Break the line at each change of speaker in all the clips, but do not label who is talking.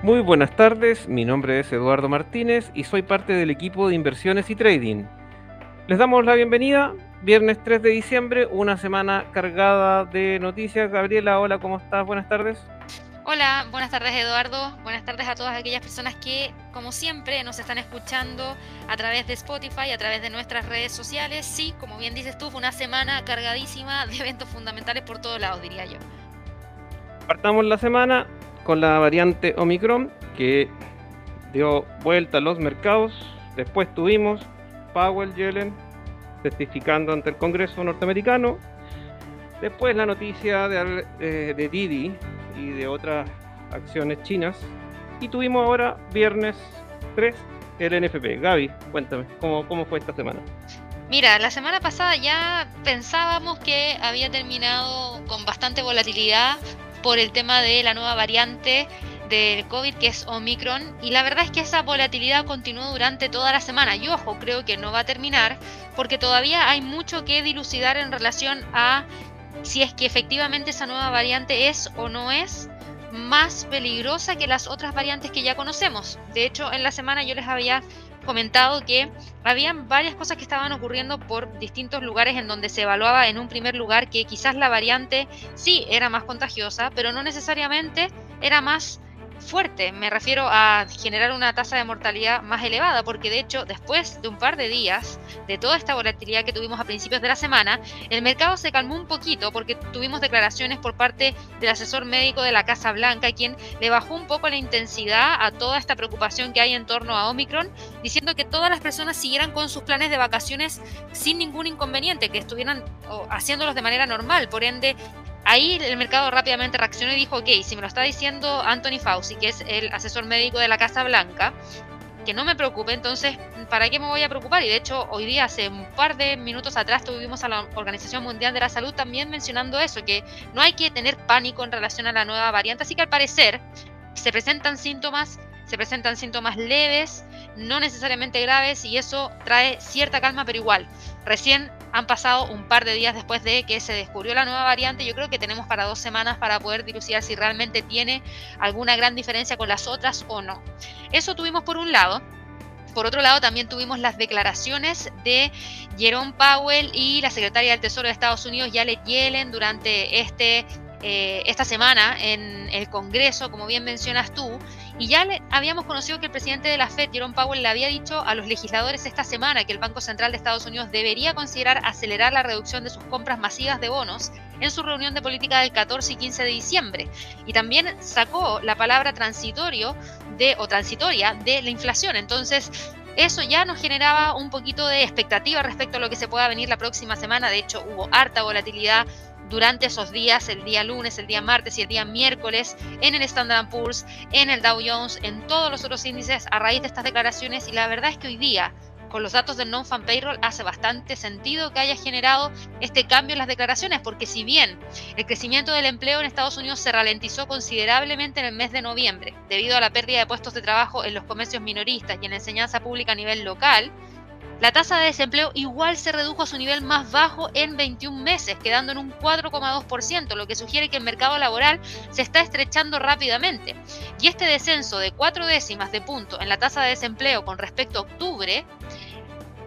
Muy buenas tardes, mi nombre es Eduardo Martínez y soy parte del equipo de inversiones y trading. Les damos la bienvenida, viernes 3 de diciembre, una semana cargada de noticias. Gabriela, hola, ¿cómo estás? Buenas tardes.
Hola, buenas tardes Eduardo, buenas tardes a todas aquellas personas que, como siempre, nos están escuchando a través de Spotify, a través de nuestras redes sociales. Sí, como bien dices tú, fue una semana cargadísima de eventos fundamentales por todos lados, diría yo.
Partamos la semana con la variante Omicron que dio vuelta a los mercados. Después tuvimos Powell Yellen testificando ante el Congreso norteamericano. Después la noticia de, eh, de Didi y de otras acciones chinas. Y tuvimos ahora, viernes 3, el NFP. Gaby, cuéntame, ¿cómo, cómo fue esta semana?
Mira, la semana pasada ya pensábamos que había terminado con bastante volatilidad por el tema de la nueva variante del COVID que es Omicron y la verdad es que esa volatilidad continuó durante toda la semana y ojo, creo que no va a terminar porque todavía hay mucho que dilucidar en relación a si es que efectivamente esa nueva variante es o no es más peligrosa que las otras variantes que ya conocemos. De hecho, en la semana yo les había comentado que habían varias cosas que estaban ocurriendo por distintos lugares en donde se evaluaba en un primer lugar que quizás la variante sí era más contagiosa, pero no necesariamente era más fuerte. Me refiero a generar una tasa de mortalidad más elevada, porque de hecho, después de un par de días de toda esta volatilidad que tuvimos a principios de la semana, el mercado se calmó un poquito porque tuvimos declaraciones por parte del asesor médico de la Casa Blanca, quien le bajó un poco la intensidad a toda esta preocupación que hay en torno a Omicron, diciendo que todas las personas siguieran con sus planes de vacaciones sin ningún inconveniente, que estuvieran haciéndolos de manera normal. Por ende, Ahí el mercado rápidamente reaccionó y dijo, ok, si me lo está diciendo Anthony Fauci, que es el asesor médico de la Casa Blanca, que no me preocupe, entonces, ¿para qué me voy a preocupar? Y de hecho, hoy día, hace un par de minutos atrás, tuvimos a la Organización Mundial de la Salud también mencionando eso, que no hay que tener pánico en relación a la nueva variante, así que al parecer se presentan síntomas, se presentan síntomas leves, no necesariamente graves, y eso trae cierta calma, pero igual, recién han pasado un par de días después de que se descubrió la nueva variante. Yo creo que tenemos para dos semanas para poder dilucidar si realmente tiene alguna gran diferencia con las otras o no. Eso tuvimos por un lado. Por otro lado, también tuvimos las declaraciones de Jerome Powell y la secretaria del Tesoro de Estados Unidos, Janet Yellen, durante este, eh, esta semana en el Congreso, como bien mencionas tú, y ya le, habíamos conocido que el presidente de la Fed, Jerome Powell, le había dicho a los legisladores esta semana que el Banco Central de Estados Unidos debería considerar acelerar la reducción de sus compras masivas de bonos en su reunión de política del 14 y 15 de diciembre. Y también sacó la palabra transitorio de, o transitoria de la inflación. Entonces, eso ya nos generaba un poquito de expectativa respecto a lo que se pueda venir la próxima semana. De hecho, hubo harta volatilidad durante esos días, el día lunes, el día martes y el día miércoles, en el Standard Poor's, en el Dow Jones, en todos los otros índices a raíz de estas declaraciones. Y la verdad es que hoy día, con los datos del non-fan payroll, hace bastante sentido que haya generado este cambio en las declaraciones, porque si bien el crecimiento del empleo en Estados Unidos se ralentizó considerablemente en el mes de noviembre, debido a la pérdida de puestos de trabajo en los comercios minoristas y en la enseñanza pública a nivel local, la tasa de desempleo igual se redujo a su nivel más bajo en 21 meses, quedando en un 4,2%, lo que sugiere que el mercado laboral se está estrechando rápidamente. Y este descenso de cuatro décimas de punto en la tasa de desempleo con respecto a octubre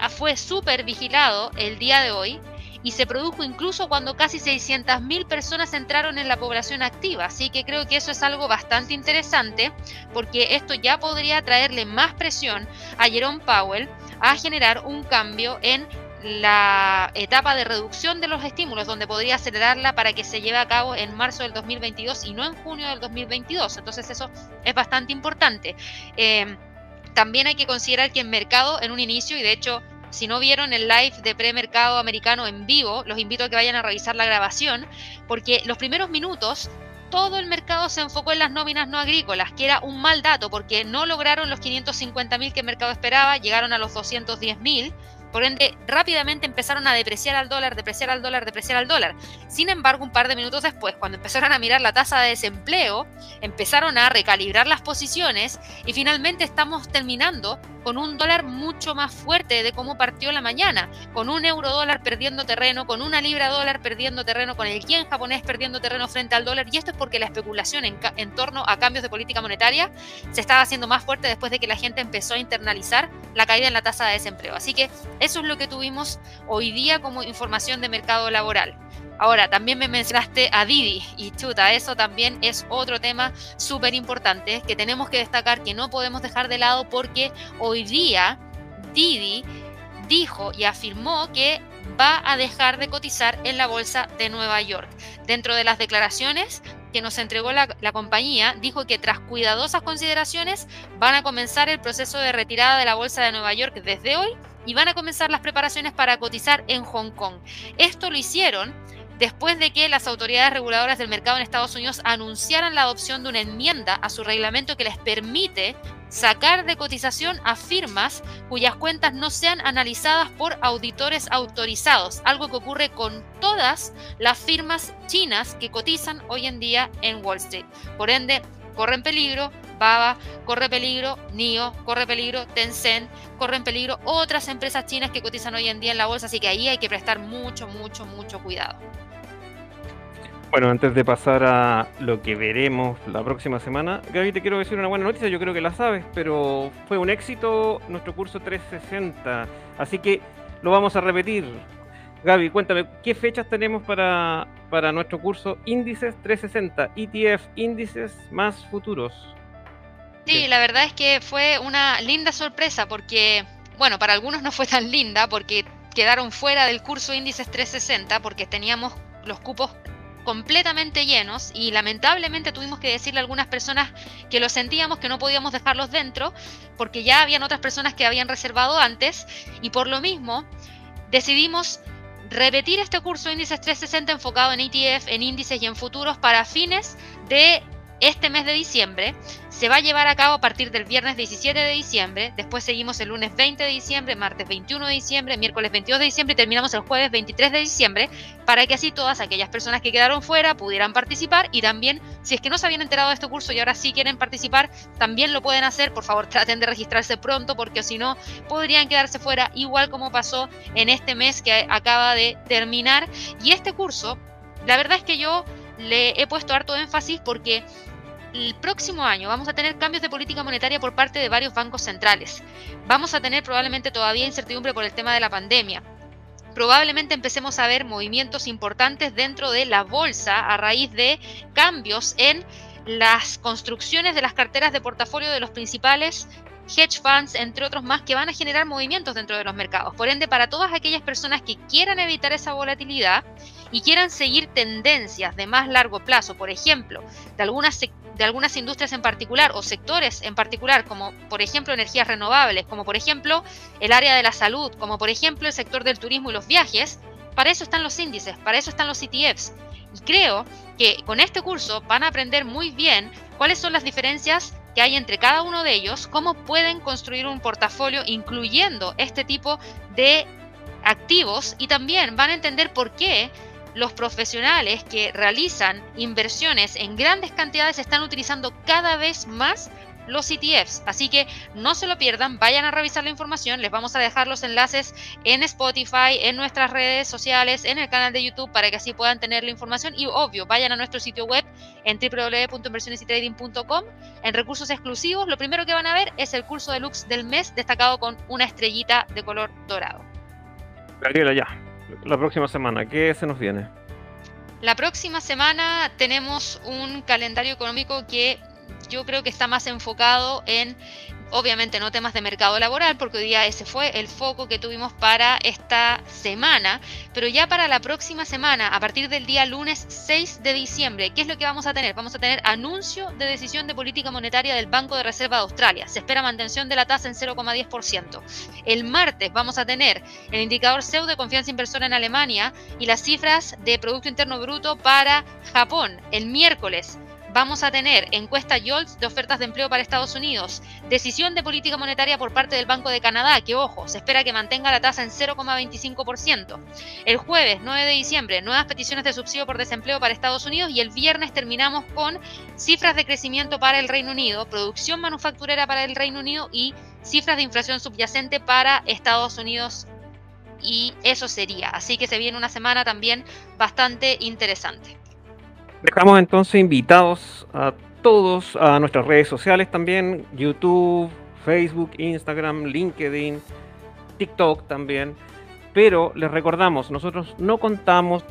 ah, fue súper vigilado el día de hoy y se produjo incluso cuando casi 600.000 personas entraron en la población activa. Así que creo que eso es algo bastante interesante porque esto ya podría traerle más presión a Jerome Powell a generar un cambio en la etapa de reducción de los estímulos, donde podría acelerarla para que se lleve a cabo en marzo del 2022 y no en junio del 2022. Entonces eso es bastante importante. Eh, también hay que considerar que en mercado, en un inicio, y de hecho si no vieron el live de premercado americano en vivo, los invito a que vayan a revisar la grabación, porque los primeros minutos todo el mercado se enfocó en las nóminas no agrícolas, que era un mal dato porque no lograron los 550.000 que el mercado esperaba, llegaron a los 210.000 Por ende, rápidamente empezaron a depreciar al dólar, depreciar al dólar, depreciar al dólar. Sin embargo, un par de minutos después, cuando empezaron a mirar la tasa de desempleo, empezaron a recalibrar las posiciones y finalmente estamos terminando con un dólar mucho más fuerte de cómo partió la mañana, con un euro dólar perdiendo terreno, con una libra dólar perdiendo terreno, con el yen japonés perdiendo terreno frente al dólar. Y esto es porque la especulación en, en torno a cambios de política monetaria se estaba haciendo más fuerte después de que la gente empezó a internalizar la caída en la tasa de desempleo. Así que eso es lo que tuvimos hoy día como información de mercado laboral. Ahora, también me mencionaste a Didi y chuta, eso también es otro tema súper importante que tenemos que destacar, que no podemos dejar de lado porque hoy día Didi dijo y afirmó que va a dejar de cotizar en la bolsa de Nueva York. Dentro de las declaraciones que nos entregó la, la, compañía, dijo que tras cuidadosas consideraciones van a comenzar el proceso de retirada de la bolsa de Nueva York desde hoy y van a comenzar las preparaciones para cotizar en Hong Kong. Esto lo hicieron después de que las autoridades reguladoras del mercado en Estados Unidos anunciaran la adopción de una enmienda a su reglamento que les permite sacar de cotización a firmas cuyas cuentas no sean analizadas por auditores autorizados, algo que ocurre con todas las firmas chinas que cotizan hoy en día en Wall Street. Por ende, corren peligro Baba, corre peligro NIO, corre peligro Tencent, corren peligro otras empresas chinas que cotizan hoy en día en la bolsa, así que ahí hay que prestar mucho, mucho, mucho cuidado.
Bueno, antes de pasar a lo que veremos la próxima semana, Gaby, te quiero decir una buena noticia, yo creo que la sabes, pero fue un éxito nuestro curso 360, así que lo vamos a repetir. Gaby, cuéntame, ¿qué fechas tenemos para, para nuestro curso Índices 360, ETF, índices más futuros?
Sí, la verdad es que fue una linda sorpresa porque, bueno, para algunos no fue tan linda porque quedaron fuera del curso Índices 360 porque teníamos los cupos completamente llenos y lamentablemente tuvimos que decirle a algunas personas que lo sentíamos, que no podíamos dejarlos dentro, porque ya habían otras personas que habían reservado antes y por lo mismo decidimos repetir este curso de índices 360 enfocado en ETF, en índices y en futuros para fines de este mes de diciembre se va a llevar a cabo a partir del viernes 17 de diciembre, después seguimos el lunes 20 de diciembre, martes 21 de diciembre, miércoles 22 de diciembre y terminamos el jueves 23 de diciembre, para que así todas aquellas personas que quedaron fuera pudieran participar y también, si es que no se habían enterado de este curso y ahora sí quieren participar, también lo pueden hacer, por favor traten de registrarse pronto porque si no podrían quedarse fuera, igual como pasó en este mes que acaba de terminar. Y este curso, la verdad es que yo le he puesto harto énfasis porque el próximo año vamos a tener cambios de política monetaria por parte de varios bancos centrales. Vamos a tener probablemente todavía incertidumbre por el tema de la pandemia. Probablemente empecemos a ver movimientos importantes dentro de la bolsa a raíz de cambios en las construcciones de las carteras de portafolio de los principales hedge funds, entre otros más, que van a generar movimientos dentro de los mercados. Por ende, para todas aquellas personas que quieran evitar esa volatilidad y quieran seguir tendencias de más largo plazo, por ejemplo, de algunas de algunas industrias en particular o sectores en particular, como por ejemplo energías renovables, como por ejemplo el área de la salud, como por ejemplo el sector del turismo y los viajes, para eso están los índices, para eso están los ETFs. Y creo que con este curso van a aprender muy bien cuáles son las diferencias que hay entre cada uno de ellos, cómo pueden construir un portafolio incluyendo este tipo de activos y también van a entender por qué los profesionales que realizan inversiones en grandes cantidades están utilizando cada vez más los ETFs. Así que no se lo pierdan, vayan a revisar la información. Les vamos a dejar los enlaces en Spotify, en nuestras redes sociales, en el canal de YouTube para que así puedan tener la información. Y obvio, vayan a nuestro sitio web en www.inversionesytrading.com. En recursos exclusivos, lo primero que van a ver es el curso de Lux del mes destacado con una estrellita de color dorado.
Gabriela, ya la próxima semana? ¿Qué se nos viene?
La próxima semana tenemos un calendario económico que yo creo que está más enfocado en Obviamente no temas de mercado laboral, porque hoy día ese fue el foco que tuvimos para esta semana, pero ya para la próxima semana, a partir del día lunes 6 de diciembre, ¿qué es lo que vamos a tener? Vamos a tener anuncio de decisión de política monetaria del Banco de Reserva de Australia. Se espera mantención de la tasa en 0,10%. El martes vamos a tener el indicador CEU de confianza inversora en Alemania y las cifras de Producto Interno Bruto para Japón. El miércoles vamos a tener encuesta YOLTS de ofertas de empleo para Estados Unidos, decisión de política monetaria por parte del Banco de Canadá, que ojo, se espera que mantenga la tasa en 0,25%. El jueves 9 de diciembre, nuevas peticiones de subsidio por desempleo para Estados Unidos y el viernes terminamos con cifras de crecimiento para el Reino Unido, producción manufacturera para el Reino Unido y cifras de inflación subyacente para Estados Unidos y eso sería. Así que se viene una semana también bastante interesante.
Dejamos entonces invitados a todos a nuestras redes sociales también, YouTube, Facebook, Instagram, LinkedIn, TikTok también. Pero les recordamos, nosotros no contamos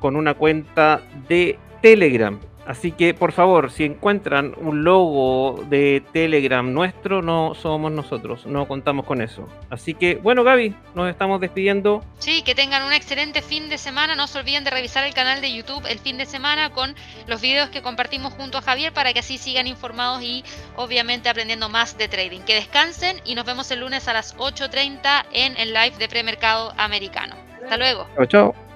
con una cuenta de Telegram. Así que por favor, si encuentran un logo de Telegram nuestro, no somos nosotros, no contamos con eso. Así que bueno, Gaby, nos estamos despidiendo.
Sí, que tengan un excelente fin de semana. No se olviden de revisar el canal de YouTube el fin de semana con los videos que compartimos junto a Javier para que así sigan informados y obviamente aprendiendo más de trading. Que descansen y nos vemos el lunes a las 8.30 en el live de premercado americano. Hasta luego.
Chao, chao.